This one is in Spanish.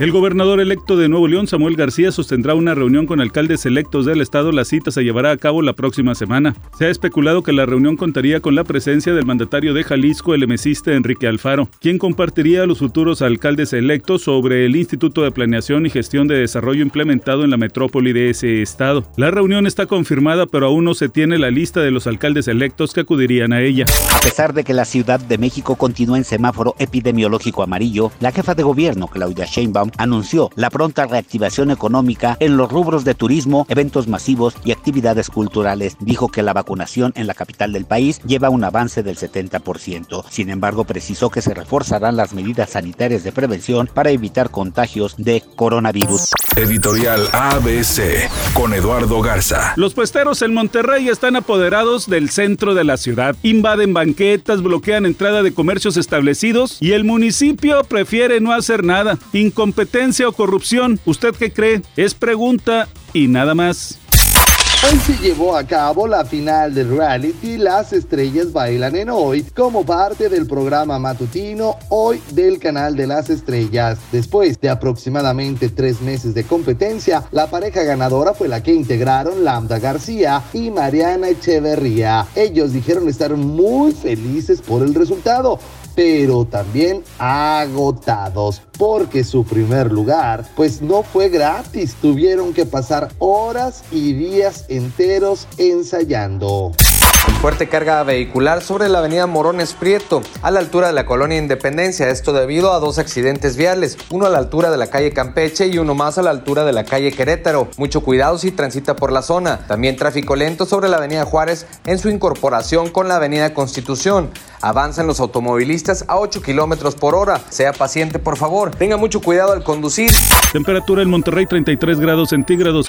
El gobernador electo de Nuevo León, Samuel García, sostendrá una reunión con alcaldes electos del estado. La cita se llevará a cabo la próxima semana. Se ha especulado que la reunión contaría con la presencia del mandatario de Jalisco, el emesista Enrique Alfaro, quien compartiría a los futuros alcaldes electos sobre el Instituto de Planeación y Gestión de Desarrollo implementado en la metrópoli de ese estado. La reunión está confirmada, pero aún no se tiene la lista de los alcaldes electos que acudirían a ella. A pesar de que la Ciudad de México continúa en semáforo epidemiológico amarillo, la jefa de gobierno, Claudia Sheinbaum, anunció la pronta reactivación económica en los rubros de turismo, eventos masivos y actividades culturales. Dijo que la vacunación en la capital del país lleva un avance del 70%. Sin embargo, precisó que se reforzarán las medidas sanitarias de prevención para evitar contagios de coronavirus. Editorial ABC con Eduardo Garza. Los puesteros en Monterrey están apoderados del centro de la ciudad. Invaden banquetas, bloquean entrada de comercios establecidos y el municipio prefiere no hacer nada. Incompetencia o corrupción, ¿usted qué cree? Es pregunta y nada más. Hoy se llevó a cabo la final del reality Las Estrellas Bailan en Hoy como parte del programa matutino Hoy del canal de las Estrellas. Después de aproximadamente tres meses de competencia, la pareja ganadora fue la que integraron Lambda García y Mariana Echeverría. Ellos dijeron estar muy felices por el resultado, pero también agotados porque su primer lugar pues no fue gratis, tuvieron que pasar horas y días enteros ensayando. Fuerte carga vehicular sobre la avenida Morones Prieto, a la altura de la colonia Independencia. Esto debido a dos accidentes viales, uno a la altura de la calle Campeche y uno más a la altura de la calle Querétaro. Mucho cuidado si transita por la zona. También tráfico lento sobre la avenida Juárez en su incorporación con la avenida Constitución. Avanzan los automovilistas a 8 kilómetros por hora. Sea paciente, por favor. Tenga mucho cuidado al conducir. Temperatura en Monterrey 33 grados centígrados.